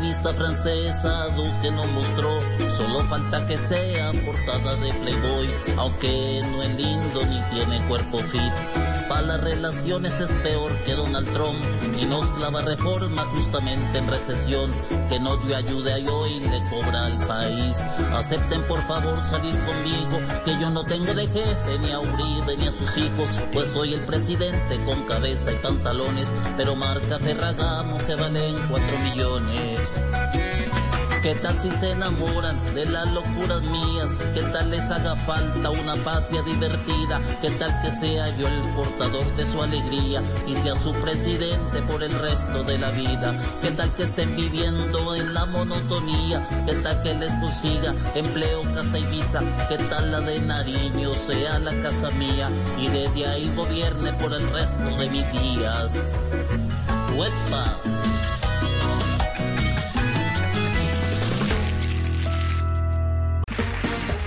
Revista francesa Duque nos mostró, solo falta que sea portada de Playboy, aunque no es lindo ni tiene cuerpo fit. Para las relaciones es peor que Donald Trump y nos clava reforma justamente en recesión, que no dio ayuda y le cobra al país. Acepten por favor salir conmigo, que yo no tengo de jefe ni a Uribe ni a sus hijos, pues soy el presidente con cabeza y pantalones, pero marca Ferragamo que valen cuatro millones. ¿Qué tal si se enamoran de las locuras mías? ¿Qué tal les haga falta una patria divertida? ¿Qué tal que sea yo el portador de su alegría y sea su presidente por el resto de la vida? ¿Qué tal que estén viviendo en la monotonía? ¿Qué tal que les consiga empleo, casa y visa? ¿Qué tal la de Nariño sea la casa mía y desde ahí gobierne por el resto de mis días?